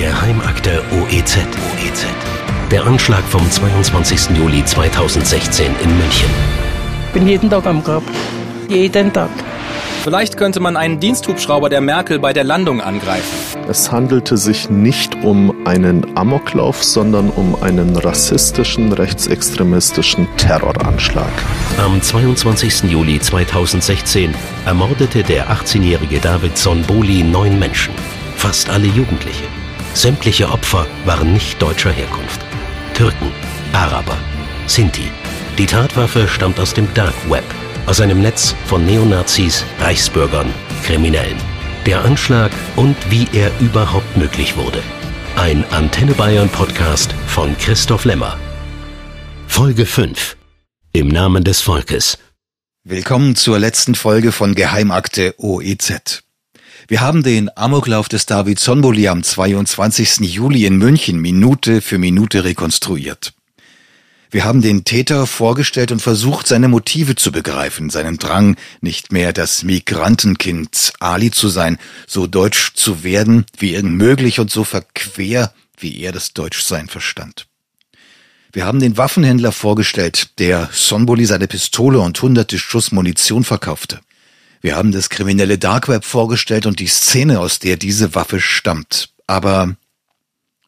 Geheimakte OEZ. OEZ. Der Anschlag vom 22. Juli 2016 in München. Ich bin jeden Tag am Grab. Jeden Tag. Vielleicht könnte man einen Diensthubschrauber der Merkel bei der Landung angreifen. Es handelte sich nicht um einen Amoklauf, sondern um einen rassistischen, rechtsextremistischen Terroranschlag. Am 22. Juli 2016 ermordete der 18-jährige David Sonboli neun Menschen, fast alle Jugendliche. Sämtliche Opfer waren nicht deutscher Herkunft. Türken, Araber, Sinti. Die Tatwaffe stammt aus dem Dark Web aus einem Netz von Neonazis, Reichsbürgern, Kriminellen. Der Anschlag und wie er überhaupt möglich wurde. Ein Antenne Bayern Podcast von Christoph Lemmer. Folge 5. Im Namen des Volkes. Willkommen zur letzten Folge von Geheimakte OEZ. Wir haben den Amoklauf des David Sonboli am 22. Juli in München Minute für Minute rekonstruiert. Wir haben den Täter vorgestellt und versucht, seine Motive zu begreifen, seinen Drang, nicht mehr das Migrantenkind Ali zu sein, so deutsch zu werden, wie irgend möglich und so verquer, wie er das Deutschsein verstand. Wir haben den Waffenhändler vorgestellt, der Sonboli seine Pistole und hunderte Schuss Munition verkaufte. Wir haben das kriminelle Darkweb vorgestellt und die Szene, aus der diese Waffe stammt. Aber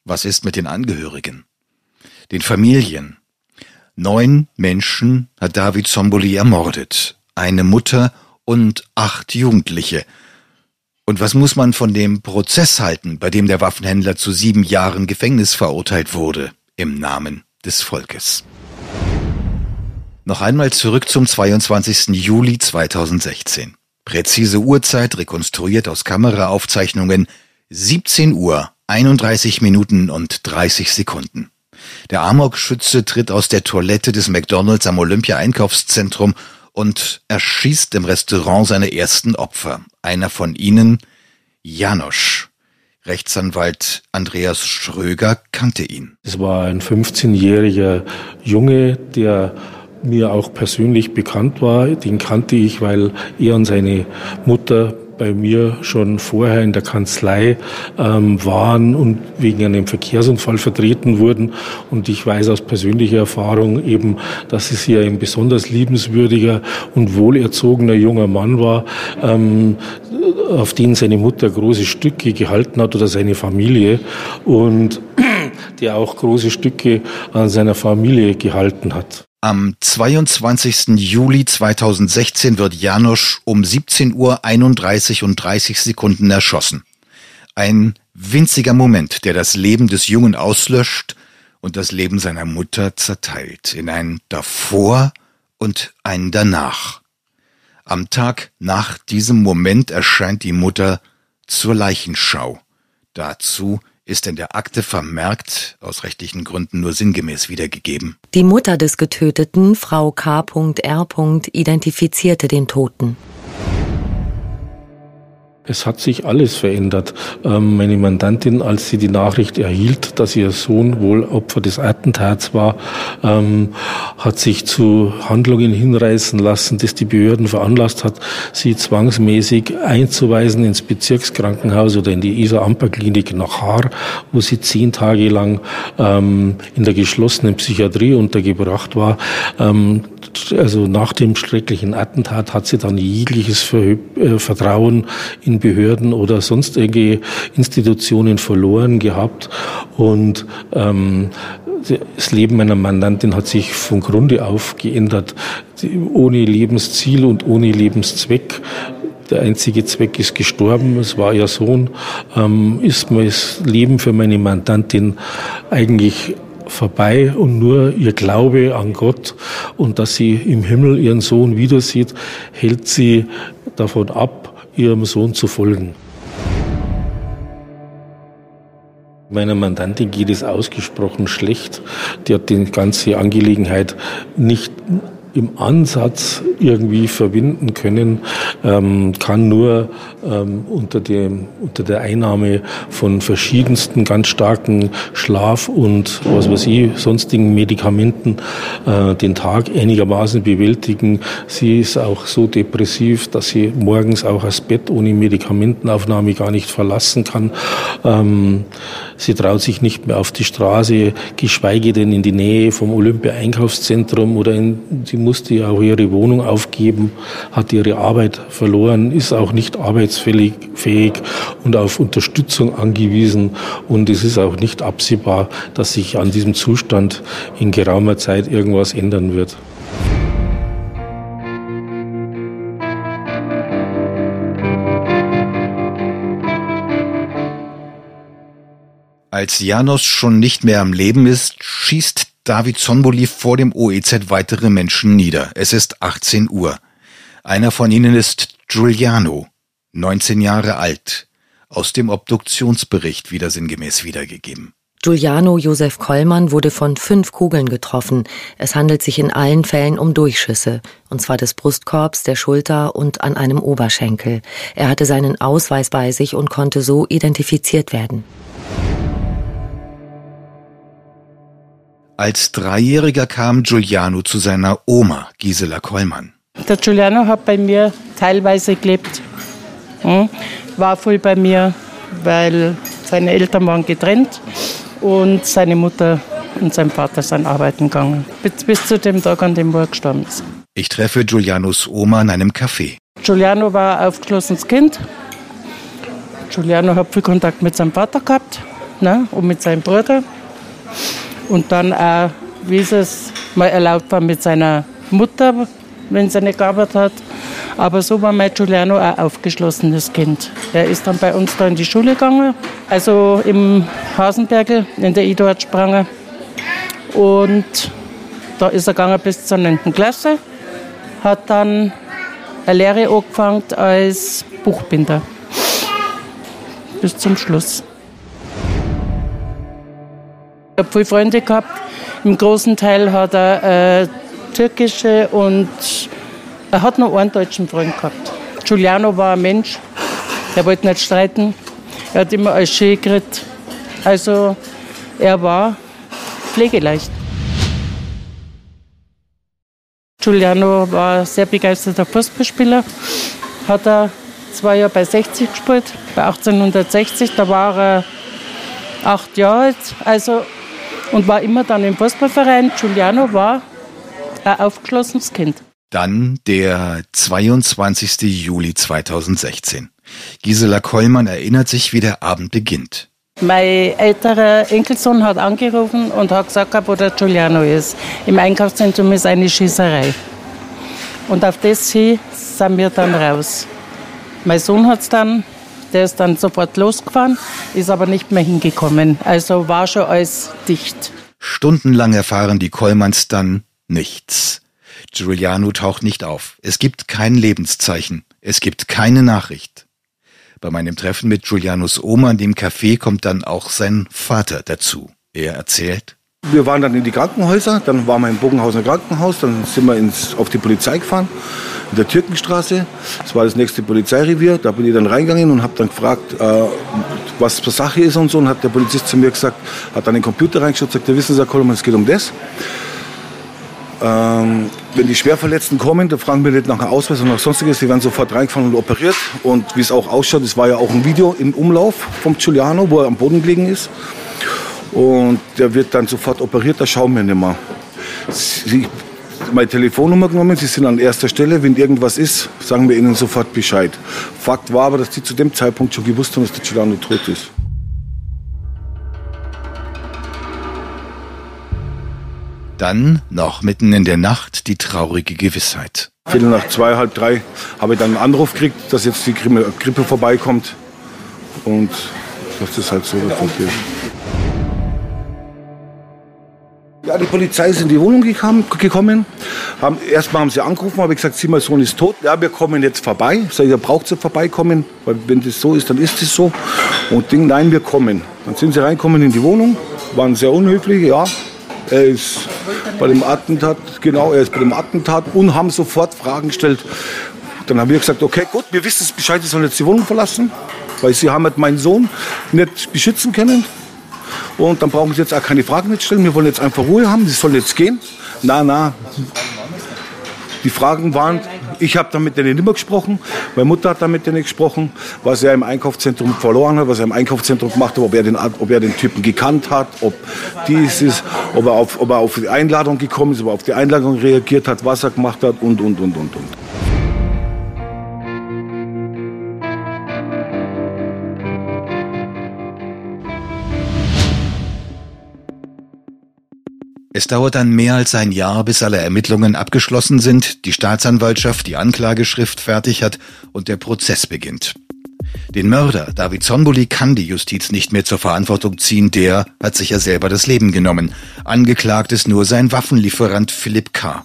was ist mit den Angehörigen? Den Familien, Neun Menschen hat David Zomboli ermordet, eine Mutter und acht Jugendliche. Und was muss man von dem Prozess halten, bei dem der Waffenhändler zu sieben Jahren Gefängnis verurteilt wurde, im Namen des Volkes? Noch einmal zurück zum 22. Juli 2016. Präzise Uhrzeit rekonstruiert aus Kameraaufzeichnungen 17 Uhr 31 Minuten und 30 Sekunden. Der Amok-Schütze tritt aus der Toilette des McDonalds am Olympia-Einkaufszentrum und erschießt im Restaurant seine ersten Opfer. Einer von ihnen, Janosch. Rechtsanwalt Andreas Schröger kannte ihn. Es war ein 15-jähriger Junge, der mir auch persönlich bekannt war. Den kannte ich, weil er und seine Mutter bei mir schon vorher in der Kanzlei ähm, waren und wegen einem Verkehrsunfall vertreten wurden. Und ich weiß aus persönlicher Erfahrung eben, dass es hier ein besonders liebenswürdiger und wohlerzogener junger Mann war, ähm, auf den seine Mutter große Stücke gehalten hat oder seine Familie und der auch große Stücke an seiner Familie gehalten hat. Am 22. Juli 2016 wird Janosch um 17 Uhr 31 und 30 Sekunden erschossen. Ein winziger Moment, der das Leben des Jungen auslöscht und das Leben seiner Mutter zerteilt in ein davor und ein danach. Am Tag nach diesem Moment erscheint die Mutter zur Leichenschau. Dazu ist in der Akte vermerkt, aus rechtlichen Gründen nur sinngemäß wiedergegeben. Die Mutter des Getöteten, Frau K.R., identifizierte den Toten. Es hat sich alles verändert. Ähm, meine Mandantin, als sie die Nachricht erhielt, dass ihr Sohn wohl Opfer des Attentats war, ähm, hat sich zu Handlungen hinreißen lassen, das die Behörden veranlasst hat, sie zwangsmäßig einzuweisen ins Bezirkskrankenhaus oder in die Isar-Amper-Klinik nach Haar, wo sie zehn Tage lang ähm, in der geschlossenen Psychiatrie untergebracht war. Also nach dem schrecklichen Attentat hat sie dann jegliches äh, Vertrauen in Behörden oder sonst irgendwie Institutionen verloren gehabt. Und ähm, das Leben meiner Mandantin hat sich von Grunde auf geändert, ohne Lebensziel und ohne Lebenszweck. Der einzige Zweck ist gestorben, es war ihr Sohn, ähm, ist das Leben für meine Mandantin eigentlich vorbei und nur ihr Glaube an Gott und dass sie im Himmel ihren Sohn wieder sieht, hält sie davon ab, ihrem Sohn zu folgen. Meiner Mandantin geht es ausgesprochen schlecht. Die hat die ganze Angelegenheit nicht im Ansatz irgendwie verbinden können, ähm, kann nur ähm, unter, dem, unter der Einnahme von verschiedensten ganz starken Schlaf- und was weiß ich, sonstigen Medikamenten äh, den Tag einigermaßen bewältigen. Sie ist auch so depressiv, dass sie morgens auch das Bett ohne Medikamentenaufnahme gar nicht verlassen kann. Ähm, sie traut sich nicht mehr auf die Straße, geschweige denn in die Nähe vom Olympia-Einkaufszentrum oder in, sie musste ja auch ihre Wohnung aufgeben, hat ihre Arbeit verloren, ist auch nicht arbeitsfähig fähig und auf Unterstützung angewiesen. Und es ist auch nicht absehbar, dass sich an diesem Zustand in geraumer Zeit irgendwas ändern wird. Als Janos schon nicht mehr am Leben ist, schießt David Zonboli vor dem OEZ weitere Menschen nieder. Es ist 18 Uhr. Einer von ihnen ist Giuliano, 19 Jahre alt, aus dem Obduktionsbericht wieder sinngemäß wiedergegeben. Giuliano Josef Kollmann wurde von fünf Kugeln getroffen. Es handelt sich in allen Fällen um Durchschüsse, und zwar des Brustkorbs, der Schulter und an einem Oberschenkel. Er hatte seinen Ausweis bei sich und konnte so identifiziert werden. Als Dreijähriger kam Giuliano zu seiner Oma, Gisela Kollmann. Der Giuliano hat bei mir teilweise gelebt. Hm? War voll bei mir, weil seine Eltern waren getrennt und seine Mutter und sein Vater sind arbeiten gegangen. Bis, bis zu dem Tag, an dem er gestorben ist. Ich treffe Giulianos Oma in einem Café. Giuliano war ein aufgeschlossenes Kind. Giuliano hat viel Kontakt mit seinem Vater gehabt ne, und mit seinem Bruder und dann auch, wie es mal erlaubt war mit seiner Mutter, wenn sie nicht gearbeitet hat. Aber so war mein Giuliano ein aufgeschlossenes Kind. Er ist dann bei uns da in die Schule gegangen, also im Hasenbergel in der Eduard Spranger. Und da ist er gegangen bis zur 9. Klasse, hat dann eine Lehre angefangen als Buchbinder. Bis zum Schluss. Habe viele Freunde gehabt. Im großen Teil hat er äh, türkische und er hat noch einen deutschen Freund gehabt. Giuliano war ein Mensch, der wollte nicht streiten. Er hat immer alles schön geredet. Also er war pflegeleicht. Giuliano war sehr begeisterter Fußballspieler. Hat er zwei Jahre bei 60 gespielt, bei 1860. Da war er acht Jahre alt. Also und war immer dann im Fußballverein. Giuliano war ein aufgeschlossenes Kind. Dann der 22. Juli 2016. Gisela Kollmann erinnert sich, wie der Abend beginnt. Mein älterer Enkelsohn hat angerufen und hat gesagt, wo der Giuliano ist. Im Einkaufszentrum ist eine Schießerei. Und auf das hin sind wir dann raus. Mein Sohn hat es dann der ist dann sofort losgefahren, ist aber nicht mehr hingekommen. Also war schon alles dicht. Stundenlang erfahren die Kollmanns dann nichts. Giuliano taucht nicht auf. Es gibt kein Lebenszeichen. Es gibt keine Nachricht. Bei meinem Treffen mit Giulianos Oma in dem Café kommt dann auch sein Vater dazu. Er erzählt. Wir waren dann in die Krankenhäuser, dann waren wir im Bogenhausener Krankenhaus, dann sind wir ins, auf die Polizei gefahren in der Türkenstraße. Das war das nächste Polizeirevier. Da bin ich dann reingegangen und habe dann gefragt, äh, was für Sache ist und so. Und hat der Polizist zu mir gesagt, hat dann den Computer reingeschaut und sagt, ja, wissen Sie, Herr Kollmann, es geht um das. Ähm, wenn die Schwerverletzten kommen, dann fragen wir nicht nach einem Ausweis und nach sonstiges. Die werden sofort reingefahren und operiert. Und wie es auch ausschaut, es war ja auch ein Video im Umlauf vom Giuliano, wo er am Boden gelegen ist. Und der wird dann sofort operiert, da schauen wir nicht mehr. Sie, meine Telefonnummer genommen, Sie sind an erster Stelle. Wenn irgendwas ist, sagen wir Ihnen sofort Bescheid. Fakt war aber, dass die zu dem Zeitpunkt schon gewusst haben, dass der Giuliano tot ist. Dann, noch mitten in der Nacht, die traurige Gewissheit. Viertel nach zwei, halb drei habe ich dann einen Anruf gekriegt, dass jetzt die Grippe vorbeikommt. Und das ist halt so. Das Ja, die Polizei ist in die Wohnung gekommen. Haben, erstmal haben sie angerufen, habe ich gesagt, Sie, mein Sohn ist tot. Ja, wir kommen jetzt vorbei. Ich sage, ihr braucht ja vorbeikommen, weil wenn das so ist, dann ist es so. Und Ding, nein, wir kommen. Dann sind sie reinkommen in die Wohnung, waren sehr unhöflich, ja. Er ist bei dem Attentat, genau, er ist bei dem Attentat und haben sofort Fragen gestellt. Dann haben wir gesagt, okay, gut, wir wissen es Bescheid, sie sollen jetzt die Wohnung verlassen, weil sie haben halt meinen Sohn nicht beschützen können. Und dann brauchen sie jetzt auch keine Fragen nicht stellen. Wir wollen jetzt einfach Ruhe haben, sie sollen jetzt gehen. Na, na. Die Fragen waren, ich habe dann mit denen mehr gesprochen, meine Mutter hat dann mit denen gesprochen, was er im Einkaufszentrum verloren hat, was er im Einkaufszentrum gemacht hat, ob er den, ob er den Typen gekannt hat, ob dies ist, ob er, auf, ob er auf die Einladung gekommen ist, ob er auf die Einladung reagiert hat, was er gemacht hat und, und, und, und, und. Es dauert dann mehr als ein Jahr, bis alle Ermittlungen abgeschlossen sind, die Staatsanwaltschaft die Anklageschrift fertig hat und der Prozess beginnt. Den Mörder David Zonbuli kann die Justiz nicht mehr zur Verantwortung ziehen, der hat sich ja selber das Leben genommen. Angeklagt ist nur sein Waffenlieferant Philipp K.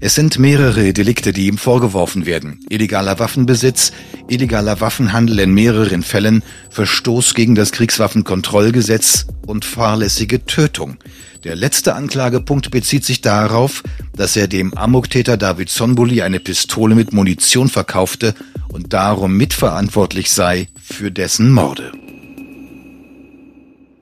Es sind mehrere Delikte, die ihm vorgeworfen werden. Illegaler Waffenbesitz, illegaler Waffenhandel in mehreren Fällen, Verstoß gegen das Kriegswaffenkontrollgesetz und fahrlässige Tötung. Der letzte Anklagepunkt bezieht sich darauf, dass er dem Amoktäter David Sonbuli eine Pistole mit Munition verkaufte und darum mitverantwortlich sei für dessen Morde.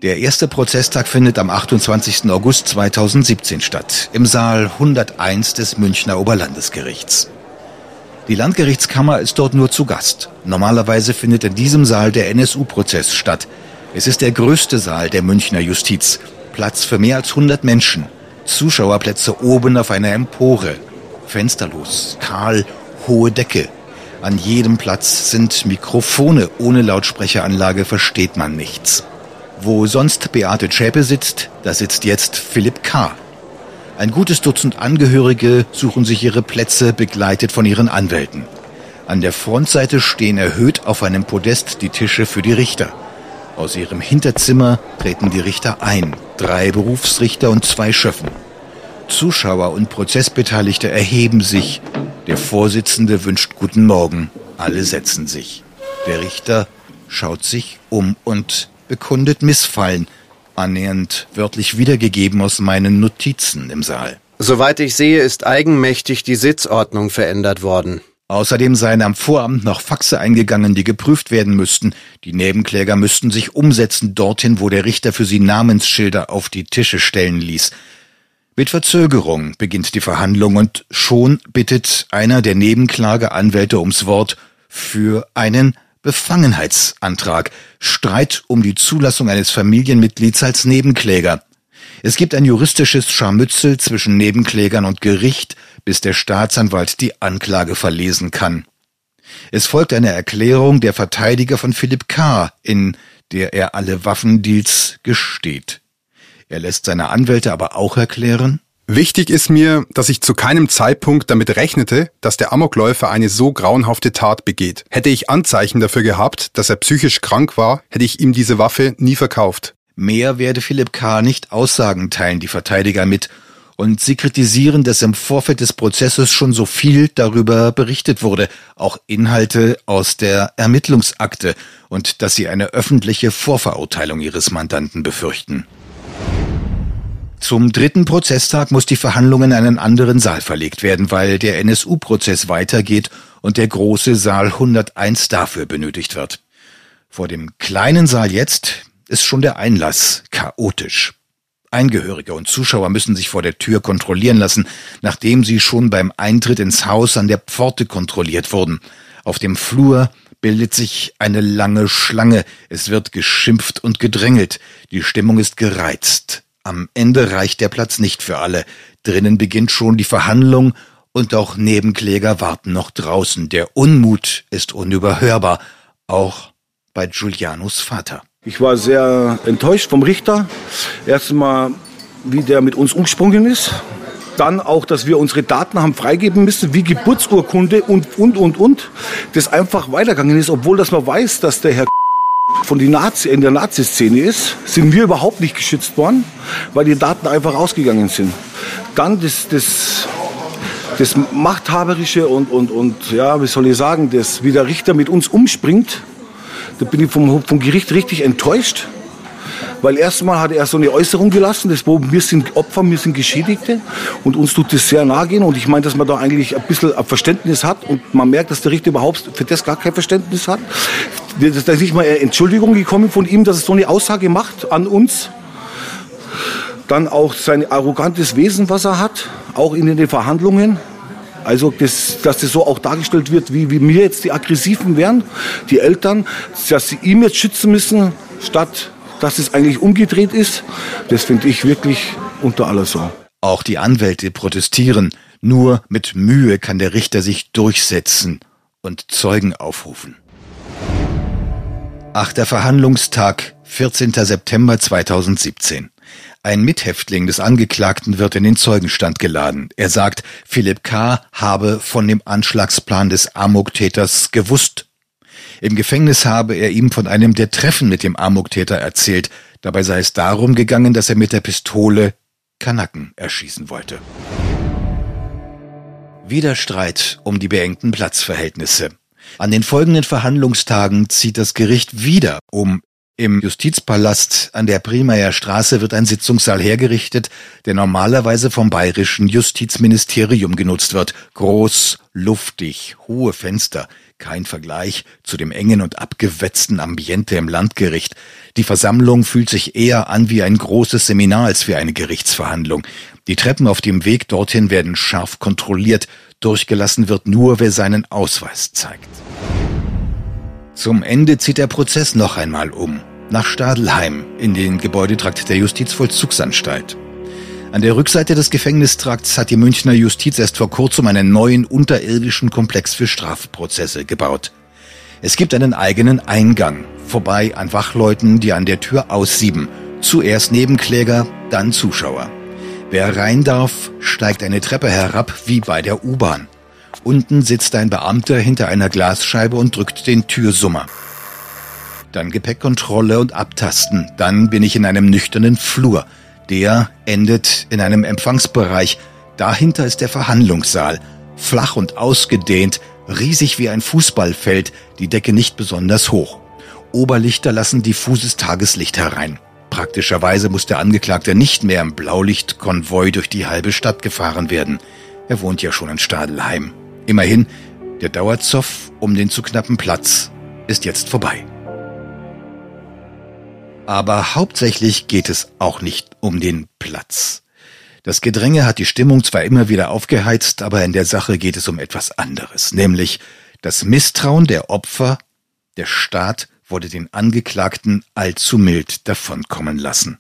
Der erste Prozesstag findet am 28. August 2017 statt, im Saal 101 des Münchner Oberlandesgerichts. Die Landgerichtskammer ist dort nur zu Gast. Normalerweise findet in diesem Saal der NSU-Prozess statt. Es ist der größte Saal der Münchner Justiz Platz für mehr als 100 Menschen. Zuschauerplätze oben auf einer Empore. Fensterlos, kahl, hohe Decke. An jedem Platz sind Mikrofone. Ohne Lautsprecheranlage versteht man nichts. Wo sonst Beate Zschäpe sitzt, da sitzt jetzt Philipp K. Ein gutes Dutzend Angehörige suchen sich ihre Plätze, begleitet von ihren Anwälten. An der Frontseite stehen erhöht auf einem Podest die Tische für die Richter. Aus ihrem Hinterzimmer treten die Richter ein, drei Berufsrichter und zwei Schöffen. Zuschauer und Prozessbeteiligte erheben sich. Der Vorsitzende wünscht guten Morgen. Alle setzen sich. Der Richter schaut sich um und bekundet Missfallen, annähernd wörtlich wiedergegeben aus meinen Notizen im Saal. Soweit ich sehe, ist eigenmächtig die Sitzordnung verändert worden. Außerdem seien am Vorabend noch Faxe eingegangen, die geprüft werden müssten. Die Nebenkläger müssten sich umsetzen dorthin, wo der Richter für sie Namensschilder auf die Tische stellen ließ. Mit Verzögerung beginnt die Verhandlung und schon bittet einer der Nebenklageanwälte ums Wort für einen Befangenheitsantrag, Streit um die Zulassung eines Familienmitglieds als Nebenkläger. Es gibt ein juristisches Scharmützel zwischen Nebenklägern und Gericht, bis der Staatsanwalt die Anklage verlesen kann. Es folgt eine Erklärung der Verteidiger von Philipp K., in der er alle Waffendeals gesteht. Er lässt seine Anwälte aber auch erklären, Wichtig ist mir, dass ich zu keinem Zeitpunkt damit rechnete, dass der Amokläufer eine so grauenhafte Tat begeht. Hätte ich Anzeichen dafür gehabt, dass er psychisch krank war, hätte ich ihm diese Waffe nie verkauft. Mehr werde Philipp K. nicht aussagen, teilen die Verteidiger mit und sie kritisieren, dass im Vorfeld des Prozesses schon so viel darüber berichtet wurde, auch Inhalte aus der Ermittlungsakte und dass sie eine öffentliche Vorverurteilung ihres Mandanten befürchten. Zum dritten Prozesstag muss die Verhandlung in einen anderen Saal verlegt werden, weil der NSU-Prozess weitergeht und der große Saal 101 dafür benötigt wird. Vor dem kleinen Saal jetzt ist schon der Einlass chaotisch. Eingehörige und Zuschauer müssen sich vor der Tür kontrollieren lassen, nachdem sie schon beim Eintritt ins Haus an der Pforte kontrolliert wurden. Auf dem Flur bildet sich eine lange Schlange. Es wird geschimpft und gedrängelt. Die Stimmung ist gereizt. Am Ende reicht der Platz nicht für alle. Drinnen beginnt schon die Verhandlung und auch Nebenkläger warten noch draußen. Der Unmut ist unüberhörbar, auch bei Giulianos Vater. Ich war sehr enttäuscht vom Richter. Erstmal, wie der mit uns umgesprungen ist. Dann auch, dass wir unsere Daten haben freigeben müssen, wie Geburtsurkunde und, und, und, und. Das einfach weitergegangen ist, obwohl dass man weiß, dass der Herr von die Nazi, in der Nazi-Szene ist, sind wir überhaupt nicht geschützt worden, weil die Daten einfach ausgegangen sind. Dann das, das, das Machthaberische und, und, und, ja, wie soll ich sagen, das, wie der Richter mit uns umspringt, da bin ich vom, vom Gericht richtig enttäuscht. Weil erstmal hat er so eine Äußerung gelassen, das wo wir sind Opfer, wir sind Geschädigte und uns tut das sehr nahe gehen und ich meine, dass man da eigentlich ein bisschen Verständnis hat und man merkt, dass der Richter überhaupt für das gar kein Verständnis hat. Da ist nicht mal eine Entschuldigung gekommen von ihm, dass er so eine Aussage macht an uns. Dann auch sein arrogantes Wesen, was er hat, auch in den Verhandlungen. Also, das, dass das so auch dargestellt wird, wie, wie mir jetzt die Aggressiven wären, die Eltern, dass sie ihm jetzt schützen müssen, statt dass es eigentlich umgedreht ist, das finde ich wirklich unter aller Sau. Auch die Anwälte protestieren. Nur mit Mühe kann der Richter sich durchsetzen und Zeugen aufrufen. Achter Verhandlungstag, 14. September 2017. Ein Mithäftling des Angeklagten wird in den Zeugenstand geladen. Er sagt, Philipp K. habe von dem Anschlagsplan des Amok-Täters gewusst. Im Gefängnis habe er ihm von einem der Treffen mit dem Amok-Täter erzählt. Dabei sei es darum gegangen, dass er mit der Pistole Kanaken erschießen wollte. Wieder Streit um die beengten Platzverhältnisse. An den folgenden Verhandlungstagen zieht das Gericht wieder um im Justizpalast an der Primayer Straße wird ein Sitzungssaal hergerichtet, der normalerweise vom bayerischen Justizministerium genutzt wird. Groß, luftig, hohe Fenster, kein Vergleich zu dem engen und abgewetzten Ambiente im Landgericht. Die Versammlung fühlt sich eher an wie ein großes Seminar als wie eine Gerichtsverhandlung. Die Treppen auf dem Weg dorthin werden scharf kontrolliert. Durchgelassen wird nur, wer seinen Ausweis zeigt. Zum Ende zieht der Prozess noch einmal um. Nach Stadelheim in den Gebäudetrakt der Justizvollzugsanstalt. An der Rückseite des Gefängnistrakts hat die Münchner Justiz erst vor kurzem einen neuen unterirdischen Komplex für Strafprozesse gebaut. Es gibt einen eigenen Eingang, vorbei an Wachleuten, die an der Tür aussieben. Zuerst Nebenkläger, dann Zuschauer. Wer rein darf, steigt eine Treppe herab wie bei der U-Bahn. Unten sitzt ein Beamter hinter einer Glasscheibe und drückt den Türsummer. Dann Gepäckkontrolle und Abtasten. Dann bin ich in einem nüchternen Flur. Der endet in einem Empfangsbereich. Dahinter ist der Verhandlungssaal. Flach und ausgedehnt, riesig wie ein Fußballfeld, die Decke nicht besonders hoch. Oberlichter lassen diffuses Tageslicht herein. Praktischerweise muss der Angeklagte nicht mehr im Blaulichtkonvoi durch die halbe Stadt gefahren werden. Er wohnt ja schon in Stadelheim. Immerhin, der Dauerzoff um den zu knappen Platz ist jetzt vorbei. Aber hauptsächlich geht es auch nicht um den Platz. Das Gedränge hat die Stimmung zwar immer wieder aufgeheizt, aber in der Sache geht es um etwas anderes, nämlich das Misstrauen der Opfer. Der Staat wollte den Angeklagten allzu mild davonkommen lassen.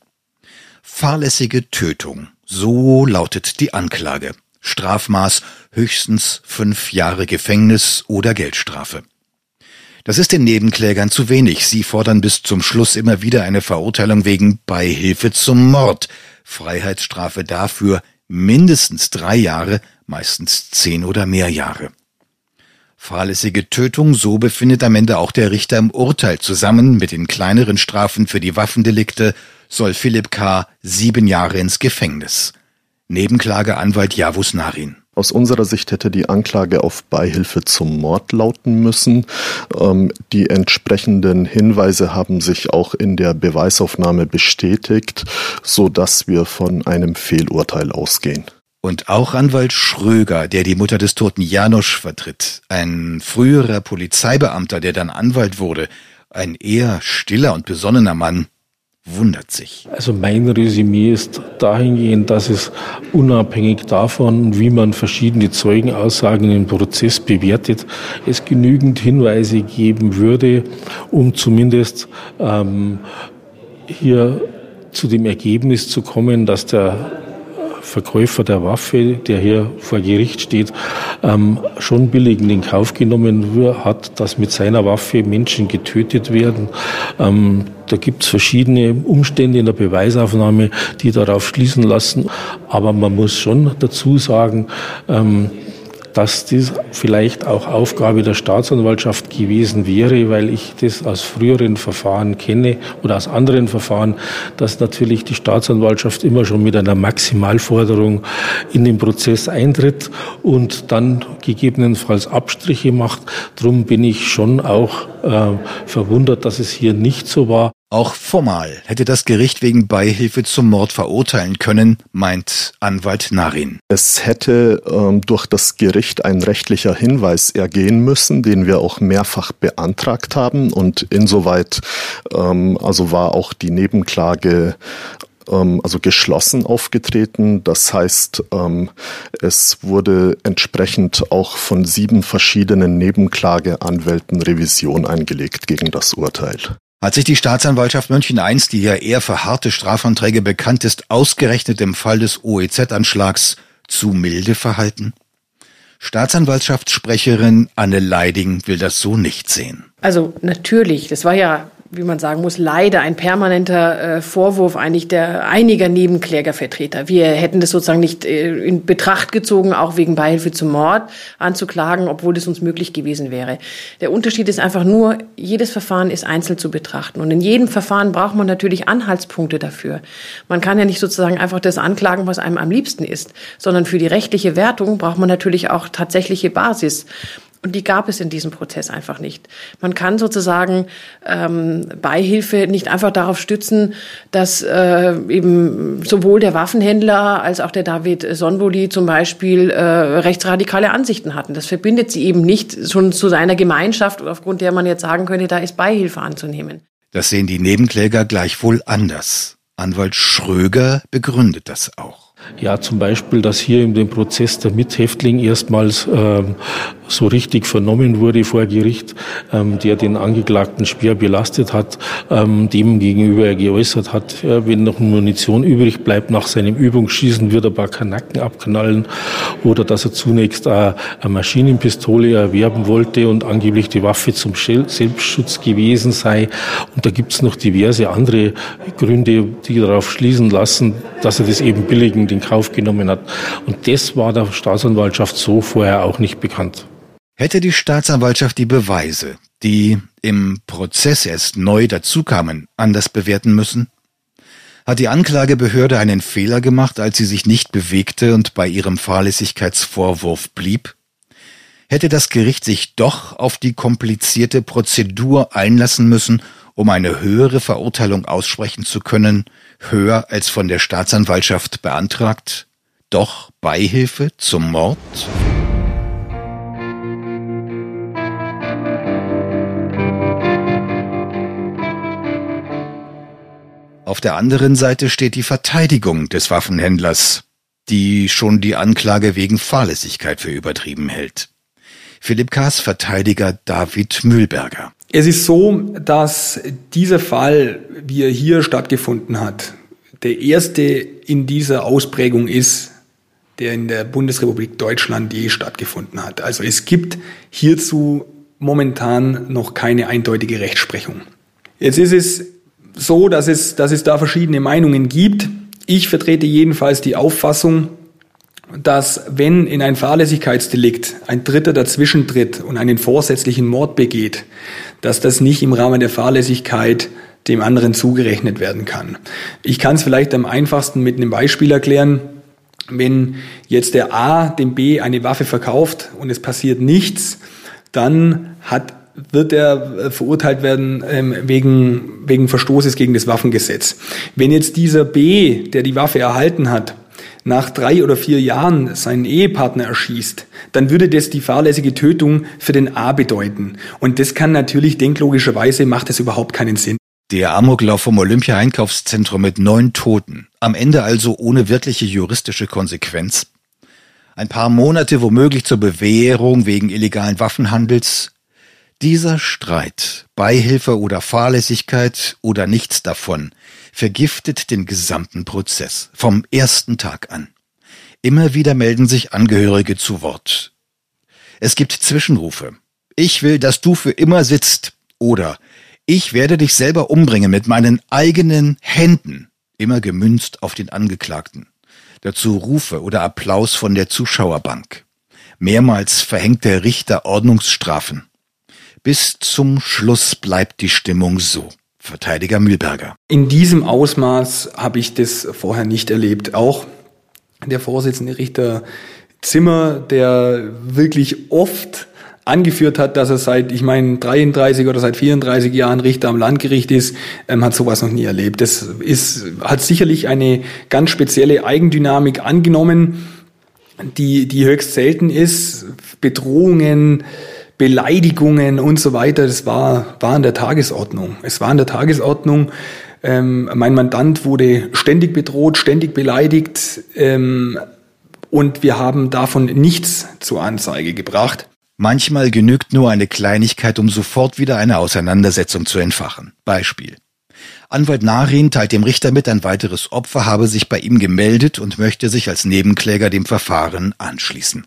Fahrlässige Tötung, so lautet die Anklage. Strafmaß höchstens fünf Jahre Gefängnis oder Geldstrafe. Das ist den Nebenklägern zu wenig. Sie fordern bis zum Schluss immer wieder eine Verurteilung wegen Beihilfe zum Mord. Freiheitsstrafe dafür mindestens drei Jahre, meistens zehn oder mehr Jahre. Fahrlässige Tötung, so befindet am Ende auch der Richter im Urteil zusammen mit den kleineren Strafen für die Waffendelikte soll Philipp K. sieben Jahre ins Gefängnis. Nebenklageanwalt Javus Narin. Aus unserer Sicht hätte die Anklage auf Beihilfe zum Mord lauten müssen. Ähm, die entsprechenden Hinweise haben sich auch in der Beweisaufnahme bestätigt, so dass wir von einem Fehlurteil ausgehen. Und auch Anwalt Schröger, der die Mutter des toten Janosch vertritt, ein früherer Polizeibeamter, der dann Anwalt wurde, ein eher stiller und besonnener Mann, wundert sich. Also mein Resümee ist dahingehend, dass es unabhängig davon, wie man verschiedene Zeugenaussagen im Prozess bewertet, es genügend Hinweise geben würde, um zumindest ähm, hier zu dem Ergebnis zu kommen, dass der Verkäufer der Waffe, der hier vor Gericht steht, ähm, schon billig in den Kauf genommen hat, dass mit seiner Waffe Menschen getötet werden. Ähm, da gibt es verschiedene Umstände in der Beweisaufnahme, die darauf schließen lassen. Aber man muss schon dazu sagen, ähm, dass das vielleicht auch Aufgabe der Staatsanwaltschaft gewesen wäre, weil ich das aus früheren Verfahren kenne oder aus anderen Verfahren, dass natürlich die Staatsanwaltschaft immer schon mit einer Maximalforderung in den Prozess eintritt und dann gegebenenfalls Abstriche macht. Drum bin ich schon auch äh, verwundert, dass es hier nicht so war. Auch formal hätte das Gericht wegen Beihilfe zum Mord verurteilen können, meint Anwalt Narin. Es hätte ähm, durch das Gericht ein rechtlicher Hinweis ergehen müssen, den wir auch mehrfach beantragt haben. Und insoweit ähm, also war auch die Nebenklage ähm, also geschlossen aufgetreten. Das heißt, ähm, es wurde entsprechend auch von sieben verschiedenen Nebenklageanwälten Revision eingelegt gegen das Urteil. Hat sich die Staatsanwaltschaft München I, die ja eher für harte Strafanträge bekannt ist, ausgerechnet im Fall des OEZ-Anschlags zu milde verhalten? Staatsanwaltschaftssprecherin Anne Leiding will das so nicht sehen. Also natürlich, das war ja wie man sagen muss, leider ein permanenter äh, Vorwurf eigentlich der einiger Nebenklägervertreter. Wir hätten das sozusagen nicht äh, in Betracht gezogen, auch wegen Beihilfe zum Mord anzuklagen, obwohl das uns möglich gewesen wäre. Der Unterschied ist einfach nur, jedes Verfahren ist einzeln zu betrachten. Und in jedem Verfahren braucht man natürlich Anhaltspunkte dafür. Man kann ja nicht sozusagen einfach das anklagen, was einem am liebsten ist, sondern für die rechtliche Wertung braucht man natürlich auch tatsächliche Basis. Und die gab es in diesem Prozess einfach nicht. Man kann sozusagen ähm, Beihilfe nicht einfach darauf stützen, dass äh, eben sowohl der Waffenhändler als auch der David Sonboli zum Beispiel äh, rechtsradikale Ansichten hatten. Das verbindet sie eben nicht schon zu seiner Gemeinschaft, aufgrund der man jetzt sagen könnte, da ist Beihilfe anzunehmen. Das sehen die Nebenkläger gleichwohl anders. Anwalt Schröger begründet das auch. Ja, zum Beispiel, dass hier in dem Prozess der Mithäftling erstmals ähm, so richtig vernommen wurde vor Gericht, ähm, der den Angeklagten schwer belastet hat, ähm, dem gegenüber er geäußert hat, äh, wenn noch Munition übrig bleibt nach seinem Übungsschießen, wird er ein paar Kanacken abknallen oder dass er zunächst eine Maschinenpistole erwerben wollte und angeblich die Waffe zum Selbstschutz gewesen sei. Und da gibt's noch diverse andere Gründe, die darauf schließen lassen, dass er das eben billigend in Kauf genommen hat. Und das war der Staatsanwaltschaft so vorher auch nicht bekannt. Hätte die Staatsanwaltschaft die Beweise, die im Prozess erst neu dazukamen, anders bewerten müssen? Hat die Anklagebehörde einen Fehler gemacht, als sie sich nicht bewegte und bei ihrem Fahrlässigkeitsvorwurf blieb? Hätte das Gericht sich doch auf die komplizierte Prozedur einlassen müssen, um eine höhere Verurteilung aussprechen zu können, höher als von der Staatsanwaltschaft beantragt? Doch Beihilfe zum Mord? Auf der anderen Seite steht die Verteidigung des Waffenhändlers, die schon die Anklage wegen Fahrlässigkeit für übertrieben hält. Philipp Kahrs Verteidiger David Mühlberger. Es ist so, dass dieser Fall, wie er hier stattgefunden hat, der erste in dieser Ausprägung ist, der in der Bundesrepublik Deutschland je stattgefunden hat. Also es gibt hierzu momentan noch keine eindeutige Rechtsprechung. Jetzt ist es so, dass es, dass es da verschiedene Meinungen gibt. Ich vertrete jedenfalls die Auffassung, dass wenn in ein Fahrlässigkeitsdelikt ein Dritter dazwischen tritt und einen vorsätzlichen Mord begeht, dass das nicht im Rahmen der Fahrlässigkeit dem anderen zugerechnet werden kann. Ich kann es vielleicht am einfachsten mit einem Beispiel erklären. Wenn jetzt der A dem B eine Waffe verkauft und es passiert nichts, dann hat wird er äh, verurteilt werden ähm, wegen, wegen Verstoßes gegen das Waffengesetz. Wenn jetzt dieser B, der die Waffe erhalten hat, nach drei oder vier Jahren seinen Ehepartner erschießt, dann würde das die fahrlässige Tötung für den A bedeuten. Und das kann natürlich denklogischerweise, macht es überhaupt keinen Sinn. Der Amoklauf vom Olympia-Einkaufszentrum mit neun Toten, am Ende also ohne wirkliche juristische Konsequenz. Ein paar Monate womöglich zur Bewährung wegen illegalen Waffenhandels, dieser Streit, Beihilfe oder Fahrlässigkeit oder nichts davon, vergiftet den gesamten Prozess vom ersten Tag an. Immer wieder melden sich Angehörige zu Wort. Es gibt Zwischenrufe. Ich will, dass du für immer sitzt oder ich werde dich selber umbringen mit meinen eigenen Händen, immer gemünzt auf den Angeklagten. Dazu Rufe oder Applaus von der Zuschauerbank. Mehrmals verhängt der Richter Ordnungsstrafen. Bis zum Schluss bleibt die Stimmung so. Verteidiger Mühlberger. In diesem Ausmaß habe ich das vorher nicht erlebt. Auch der Vorsitzende Richter Zimmer, der wirklich oft angeführt hat, dass er seit, ich meine, 33 oder seit 34 Jahren Richter am Landgericht ist, ähm, hat sowas noch nie erlebt. Das ist, hat sicherlich eine ganz spezielle Eigendynamik angenommen, die, die höchst selten ist. Bedrohungen, Beleidigungen und so weiter, das war, war an der Tagesordnung. Es war an der Tagesordnung. Ähm, mein Mandant wurde ständig bedroht, ständig beleidigt ähm, und wir haben davon nichts zur Anzeige gebracht. Manchmal genügt nur eine Kleinigkeit, um sofort wieder eine Auseinandersetzung zu entfachen. Beispiel. Anwalt Narin teilt dem Richter mit, ein weiteres Opfer habe sich bei ihm gemeldet und möchte sich als Nebenkläger dem Verfahren anschließen.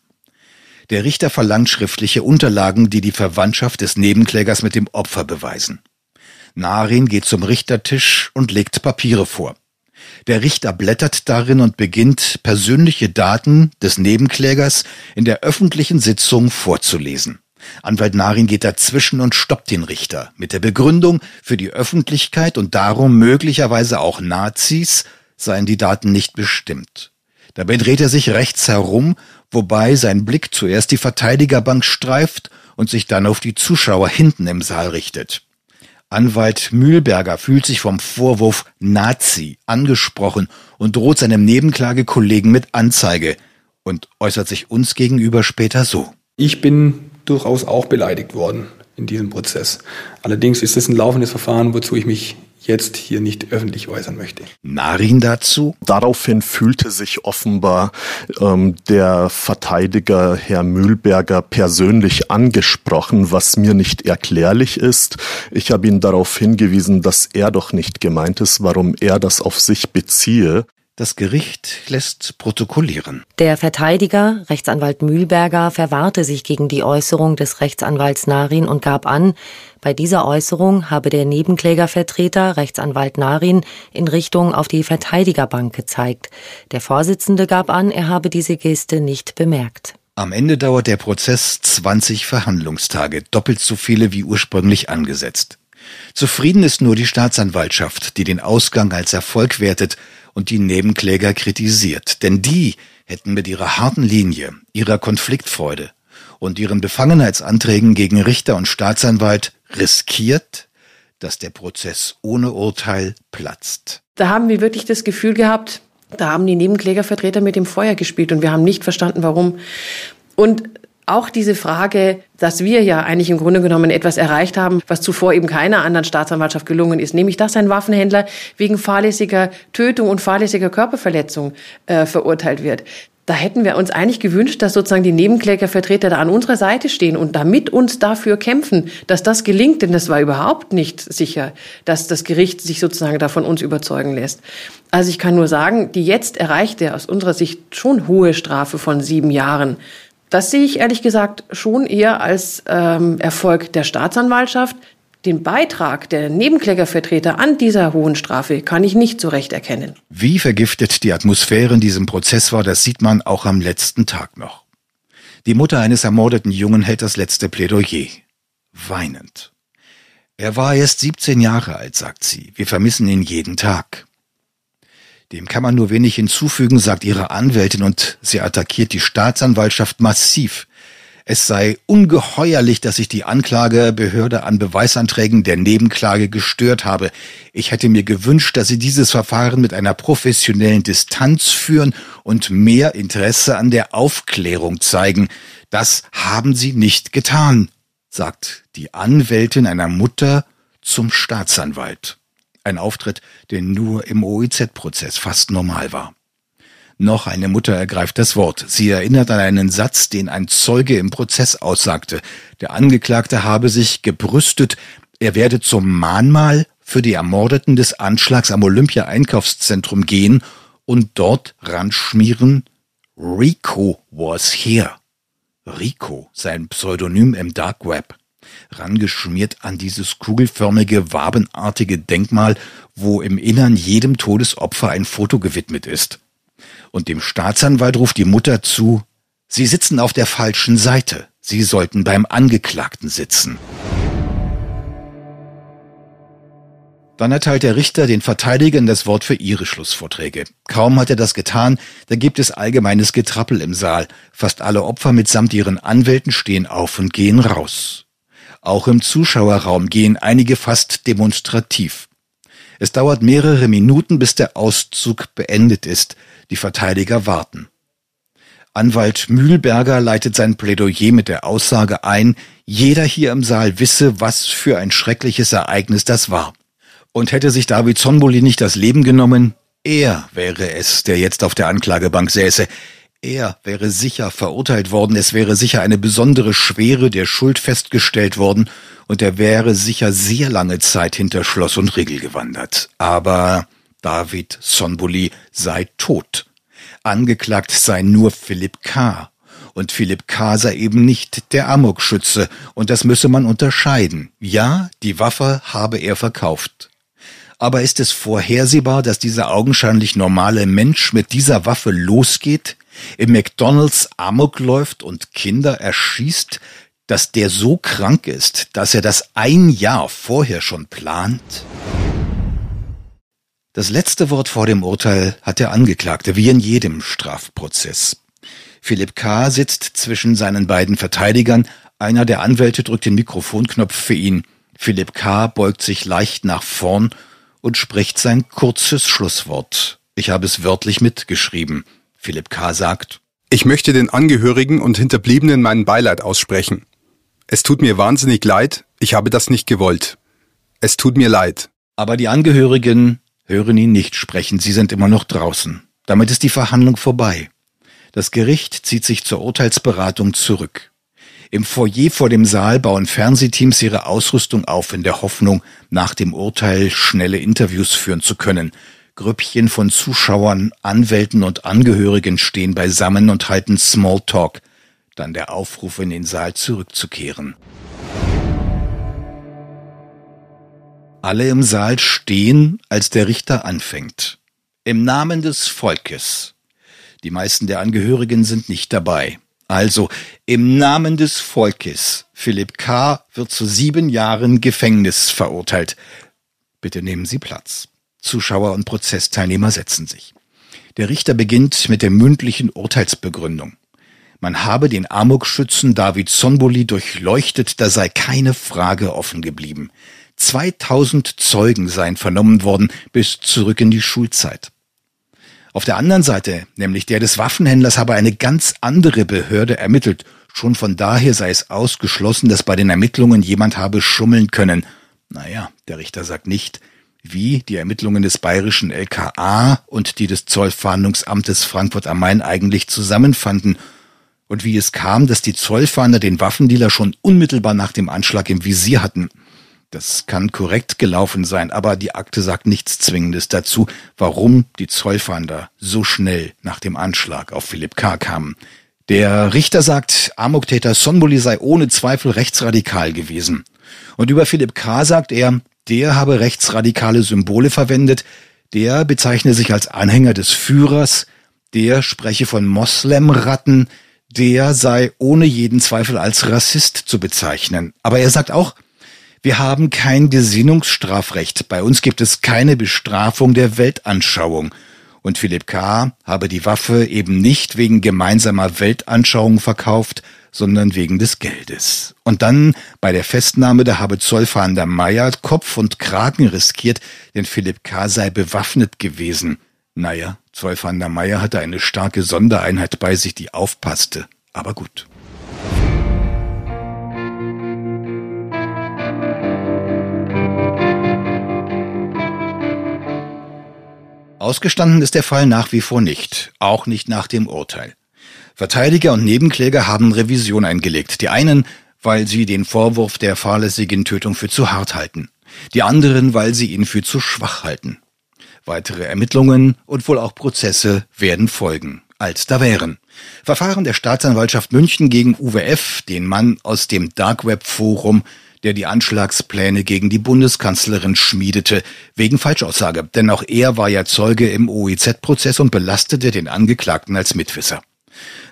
Der Richter verlangt schriftliche Unterlagen, die die Verwandtschaft des Nebenklägers mit dem Opfer beweisen. Narin geht zum Richtertisch und legt Papiere vor. Der Richter blättert darin und beginnt, persönliche Daten des Nebenklägers in der öffentlichen Sitzung vorzulesen. Anwalt Narin geht dazwischen und stoppt den Richter mit der Begründung, für die Öffentlichkeit und darum möglicherweise auch Nazis seien die Daten nicht bestimmt. Dabei dreht er sich rechts herum, wobei sein Blick zuerst die Verteidigerbank streift und sich dann auf die Zuschauer hinten im Saal richtet. Anwalt Mühlberger fühlt sich vom Vorwurf Nazi angesprochen und droht seinem Nebenklagekollegen mit Anzeige und äußert sich uns gegenüber später so. Ich bin durchaus auch beleidigt worden in diesem Prozess. Allerdings ist es ein laufendes Verfahren, wozu ich mich jetzt hier nicht öffentlich äußern möchte. Narin dazu? Daraufhin fühlte sich offenbar ähm, der Verteidiger Herr Mühlberger persönlich angesprochen, was mir nicht erklärlich ist. Ich habe ihn darauf hingewiesen, dass er doch nicht gemeint ist, warum er das auf sich beziehe. Das Gericht lässt protokollieren. Der Verteidiger, Rechtsanwalt Mühlberger, verwahrte sich gegen die Äußerung des Rechtsanwalts Narin und gab an, bei dieser Äußerung habe der Nebenklägervertreter, Rechtsanwalt Narin, in Richtung auf die Verteidigerbank gezeigt. Der Vorsitzende gab an, er habe diese Geste nicht bemerkt. Am Ende dauert der Prozess 20 Verhandlungstage, doppelt so viele wie ursprünglich angesetzt. Zufrieden ist nur die Staatsanwaltschaft, die den Ausgang als Erfolg wertet und die Nebenkläger kritisiert, denn die hätten mit ihrer harten Linie, ihrer Konfliktfreude und ihren Befangenheitsanträgen gegen Richter und Staatsanwalt riskiert, dass der Prozess ohne Urteil platzt. Da haben wir wirklich das Gefühl gehabt, da haben die Nebenklägervertreter mit dem Feuer gespielt und wir haben nicht verstanden, warum. Und auch diese Frage, dass wir ja eigentlich im Grunde genommen etwas erreicht haben, was zuvor eben keiner anderen Staatsanwaltschaft gelungen ist, nämlich dass ein Waffenhändler wegen fahrlässiger Tötung und fahrlässiger Körperverletzung äh, verurteilt wird. Da hätten wir uns eigentlich gewünscht, dass sozusagen die Nebenklägervertreter da an unserer Seite stehen und damit uns dafür kämpfen, dass das gelingt, denn das war überhaupt nicht sicher, dass das Gericht sich sozusagen da von uns überzeugen lässt. Also ich kann nur sagen, die jetzt erreichte aus unserer Sicht schon hohe Strafe von sieben Jahren das sehe ich ehrlich gesagt schon eher als ähm, Erfolg der Staatsanwaltschaft. Den Beitrag der Nebenklägervertreter an dieser hohen Strafe kann ich nicht so recht erkennen. Wie vergiftet die Atmosphäre in diesem Prozess war, das sieht man auch am letzten Tag noch. Die Mutter eines ermordeten Jungen hält das letzte Plädoyer. Weinend. Er war erst 17 Jahre alt, sagt sie. Wir vermissen ihn jeden Tag. Dem kann man nur wenig hinzufügen, sagt ihre Anwältin und sie attackiert die Staatsanwaltschaft massiv. Es sei ungeheuerlich, dass sich die Anklagebehörde an Beweisanträgen der Nebenklage gestört habe. Ich hätte mir gewünscht, dass sie dieses Verfahren mit einer professionellen Distanz führen und mehr Interesse an der Aufklärung zeigen. Das haben sie nicht getan, sagt die Anwältin einer Mutter zum Staatsanwalt. Ein Auftritt, der nur im OIZ-Prozess fast normal war. Noch eine Mutter ergreift das Wort. Sie erinnert an einen Satz, den ein Zeuge im Prozess aussagte. Der Angeklagte habe sich gebrüstet, er werde zum Mahnmal für die Ermordeten des Anschlags am Olympia-Einkaufszentrum gehen und dort ranschmieren, Rico was here. Rico, sein Pseudonym im Dark Web rangeschmiert an dieses kugelförmige, wabenartige Denkmal, wo im Innern jedem Todesopfer ein Foto gewidmet ist. Und dem Staatsanwalt ruft die Mutter zu, Sie sitzen auf der falschen Seite. Sie sollten beim Angeklagten sitzen. Dann erteilt der Richter den Verteidigern das Wort für ihre Schlussvorträge. Kaum hat er das getan, da gibt es allgemeines Getrappel im Saal. Fast alle Opfer mitsamt ihren Anwälten stehen auf und gehen raus. Auch im Zuschauerraum gehen einige fast demonstrativ. Es dauert mehrere Minuten, bis der Auszug beendet ist. Die Verteidiger warten. Anwalt Mühlberger leitet sein Plädoyer mit der Aussage ein, jeder hier im Saal wisse, was für ein schreckliches Ereignis das war. Und hätte sich David Zonboli nicht das Leben genommen, er wäre es, der jetzt auf der Anklagebank säße. Er wäre sicher verurteilt worden, es wäre sicher eine besondere Schwere der Schuld festgestellt worden, und er wäre sicher sehr lange Zeit hinter Schloss und Riegel gewandert. Aber David Sonboli sei tot. Angeklagt sei nur Philipp K. Und Philipp K. sei eben nicht der Amokschütze, und das müsse man unterscheiden. Ja, die Waffe habe er verkauft. Aber ist es vorhersehbar, dass dieser augenscheinlich normale Mensch mit dieser Waffe losgeht, im McDonalds Amok läuft und Kinder erschießt, dass der so krank ist, dass er das ein Jahr vorher schon plant? Das letzte Wort vor dem Urteil hat der Angeklagte, wie in jedem Strafprozess. Philipp K. sitzt zwischen seinen beiden Verteidigern, einer der Anwälte drückt den Mikrofonknopf für ihn. Philipp K. beugt sich leicht nach vorn und spricht sein kurzes Schlusswort. Ich habe es wörtlich mitgeschrieben. Philipp K. sagt, Ich möchte den Angehörigen und Hinterbliebenen meinen Beileid aussprechen. Es tut mir wahnsinnig leid, ich habe das nicht gewollt. Es tut mir leid. Aber die Angehörigen hören ihn nicht sprechen, sie sind immer noch draußen. Damit ist die Verhandlung vorbei. Das Gericht zieht sich zur Urteilsberatung zurück. Im Foyer vor dem Saal bauen Fernsehteams ihre Ausrüstung auf in der Hoffnung, nach dem Urteil schnelle Interviews führen zu können. Grüppchen von Zuschauern, Anwälten und Angehörigen stehen beisammen und halten Smalltalk. Dann der Aufruf in den Saal zurückzukehren. Alle im Saal stehen, als der Richter anfängt. Im Namen des Volkes. Die meisten der Angehörigen sind nicht dabei. Also im Namen des Volkes. Philipp K. wird zu sieben Jahren Gefängnis verurteilt. Bitte nehmen Sie Platz. Zuschauer und Prozessteilnehmer setzen sich. Der Richter beginnt mit der mündlichen Urteilsbegründung. Man habe den Amokschützen David Sonboli durchleuchtet, da sei keine Frage offen geblieben. 2000 Zeugen seien vernommen worden bis zurück in die Schulzeit. Auf der anderen Seite, nämlich der des Waffenhändlers, habe eine ganz andere Behörde ermittelt. Schon von daher sei es ausgeschlossen, dass bei den Ermittlungen jemand habe schummeln können. Naja, der Richter sagt nicht, wie die Ermittlungen des bayerischen LKA und die des Zollfahndungsamtes Frankfurt am Main eigentlich zusammenfanden und wie es kam, dass die Zollfahnder den Waffendealer schon unmittelbar nach dem Anschlag im Visier hatten. Das kann korrekt gelaufen sein, aber die Akte sagt nichts Zwingendes dazu, warum die Zollfahnder so schnell nach dem Anschlag auf Philipp K. kamen. Der Richter sagt, Amoktäter Sonboli sei ohne Zweifel rechtsradikal gewesen. Und über Philipp K. sagt er, der habe rechtsradikale Symbole verwendet, der bezeichne sich als Anhänger des Führers, der spreche von Moslemratten, der sei ohne jeden Zweifel als Rassist zu bezeichnen. Aber er sagt auch, wir haben kein Gesinnungsstrafrecht. Bei uns gibt es keine Bestrafung der Weltanschauung. Und Philipp K. habe die Waffe eben nicht wegen gemeinsamer Weltanschauung verkauft, sondern wegen des Geldes. Und dann bei der Festnahme, da habe Zollfahnder Meyer Kopf und Kragen riskiert, denn Philipp K. sei bewaffnet gewesen. Naja, Zollfahnder Meyer hatte eine starke Sondereinheit bei sich, die aufpasste. Aber gut. Ausgestanden ist der Fall nach wie vor nicht, auch nicht nach dem Urteil. Verteidiger und Nebenkläger haben Revision eingelegt. Die einen, weil sie den Vorwurf der fahrlässigen Tötung für zu hart halten. Die anderen, weil sie ihn für zu schwach halten. Weitere Ermittlungen und wohl auch Prozesse werden folgen, als da wären. Verfahren der Staatsanwaltschaft München gegen UWF, den Mann aus dem Dark Web Forum, der die Anschlagspläne gegen die Bundeskanzlerin schmiedete, wegen Falschaussage, denn auch er war ja Zeuge im OEZ-Prozess und belastete den Angeklagten als Mitwisser.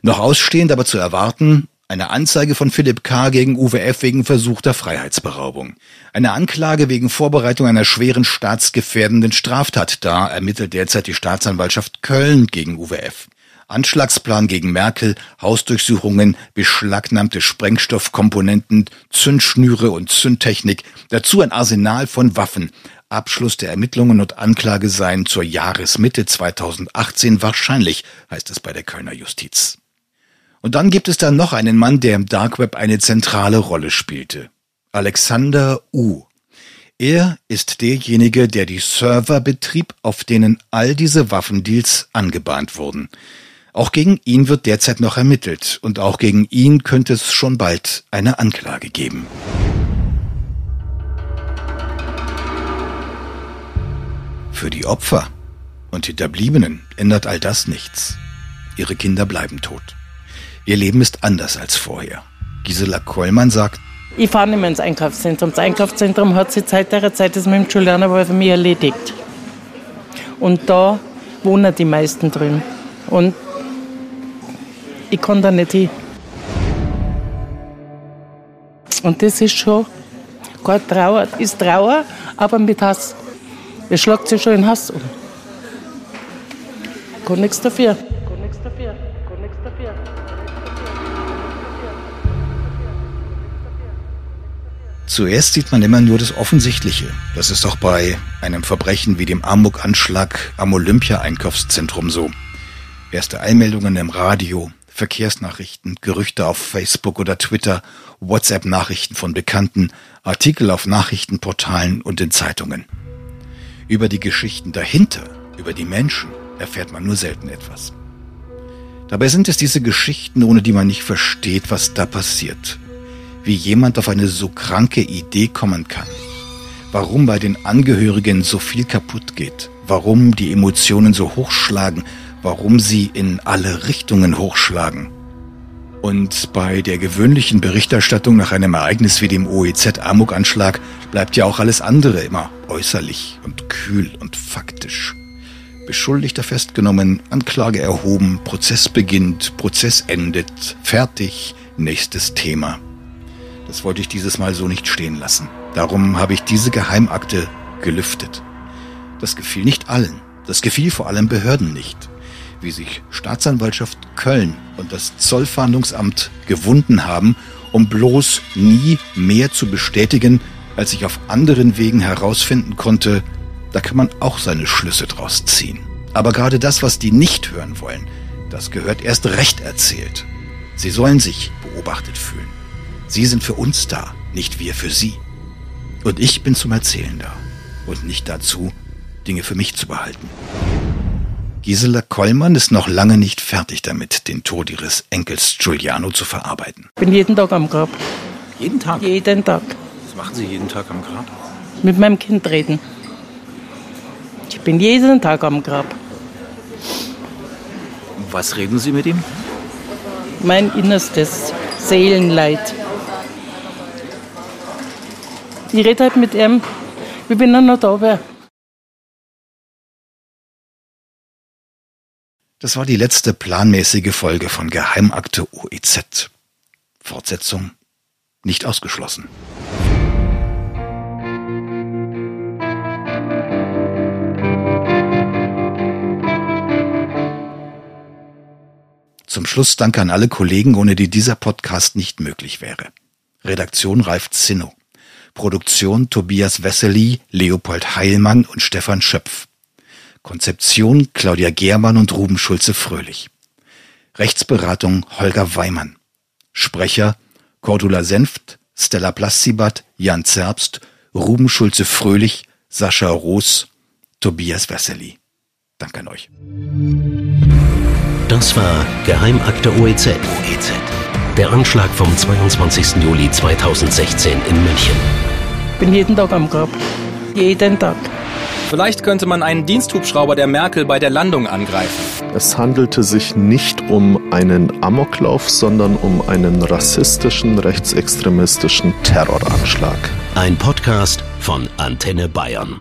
Noch ausstehend aber zu erwarten, Eine Anzeige von Philipp K. gegen Uwe F. wegen versuchter Freiheitsberaubung. Eine Anklage wegen Vorbereitung einer schweren staatsgefährdenden Straftat. Da ermittelt derzeit die Staatsanwaltschaft Köln gegen Uwe F. Anschlagsplan gegen Merkel, Hausdurchsuchungen, beschlagnahmte Sprengstoffkomponenten, Zündschnüre und Zündtechnik, dazu ein Arsenal von Waffen. Abschluss der Ermittlungen und Anklage seien zur Jahresmitte 2018 wahrscheinlich, heißt es bei der Kölner Justiz. Und dann gibt es da noch einen Mann, der im Dark Web eine zentrale Rolle spielte. Alexander U. Er ist derjenige, der die Server betrieb, auf denen all diese Waffendeals angebahnt wurden. Auch gegen ihn wird derzeit noch ermittelt und auch gegen ihn könnte es schon bald eine Anklage geben. Für die Opfer und Hinterbliebenen ändert all das nichts. Ihre Kinder bleiben tot. Ihr Leben ist anders als vorher. Gisela Kollmann sagt, ich fahre nicht mehr ins Einkaufszentrum. Das Einkaufszentrum hat sich seit der Zeit das mit dem aber für mich erledigt. Und da wohnen die meisten drin. Und ich kann da nicht hin. Und das ist schon keine Trauer, ist Trauer, aber mit Hass. Es schlägt sich schon in Hass um. Kann nichts dafür. Zuerst sieht man immer nur das Offensichtliche. Das ist auch bei einem Verbrechen wie dem Amok-Anschlag am Olympia-Einkaufszentrum so. Erste Einmeldungen im Radio, Verkehrsnachrichten, Gerüchte auf Facebook oder Twitter, WhatsApp-Nachrichten von Bekannten, Artikel auf Nachrichtenportalen und in Zeitungen. Über die Geschichten dahinter, über die Menschen, erfährt man nur selten etwas. Dabei sind es diese Geschichten, ohne die man nicht versteht, was da passiert. Wie jemand auf eine so kranke Idee kommen kann. Warum bei den Angehörigen so viel kaputt geht. Warum die Emotionen so hochschlagen warum sie in alle Richtungen hochschlagen. Und bei der gewöhnlichen Berichterstattung nach einem Ereignis wie dem OEZ-Amok-Anschlag bleibt ja auch alles andere immer äußerlich und kühl und faktisch. Beschuldigter festgenommen, Anklage erhoben, Prozess beginnt, Prozess endet, fertig, nächstes Thema. Das wollte ich dieses Mal so nicht stehen lassen. Darum habe ich diese Geheimakte gelüftet. Das gefiel nicht allen. Das gefiel vor allem Behörden nicht wie sich Staatsanwaltschaft Köln und das Zollfahndungsamt gewunden haben, um bloß nie mehr zu bestätigen, als ich auf anderen Wegen herausfinden konnte, da kann man auch seine Schlüsse draus ziehen. Aber gerade das, was die nicht hören wollen, das gehört erst recht erzählt. Sie sollen sich beobachtet fühlen. Sie sind für uns da, nicht wir für sie. Und ich bin zum Erzählen da und nicht dazu, Dinge für mich zu behalten. Gisela Kollmann ist noch lange nicht fertig damit, den Tod ihres Enkels Giuliano zu verarbeiten. Ich bin jeden Tag am Grab. Jeden Tag? Jeden Tag. Was machen Sie jeden Tag am Grab? Mit meinem Kind reden. Ich bin jeden Tag am Grab. Was reden Sie mit ihm? Mein innerstes Seelenleid. Ich rede halt mit ihm, wie wenn er noch da wäre. Das war die letzte planmäßige Folge von Geheimakte OEZ. Fortsetzung nicht ausgeschlossen. Zum Schluss danke an alle Kollegen, ohne die dieser Podcast nicht möglich wäre. Redaktion Ralf Zinno. Produktion Tobias Wessely, Leopold Heilmann und Stefan Schöpf. Konzeption Claudia Germann und Ruben Schulze-Fröhlich. Rechtsberatung Holger Weimann. Sprecher Cordula Senft, Stella Plastibat, Jan Zerbst, Ruben Schulze-Fröhlich, Sascha Roos, Tobias Wessely. Danke an euch. Das war Geheimakte OEZ. OEZ. Der Anschlag vom 22. Juli 2016 in München. Ich bin jeden Tag am Grab. Jeden Tag. Vielleicht könnte man einen Diensthubschrauber der Merkel bei der Landung angreifen. Es handelte sich nicht um einen Amoklauf, sondern um einen rassistischen, rechtsextremistischen Terroranschlag. Ein Podcast von Antenne Bayern.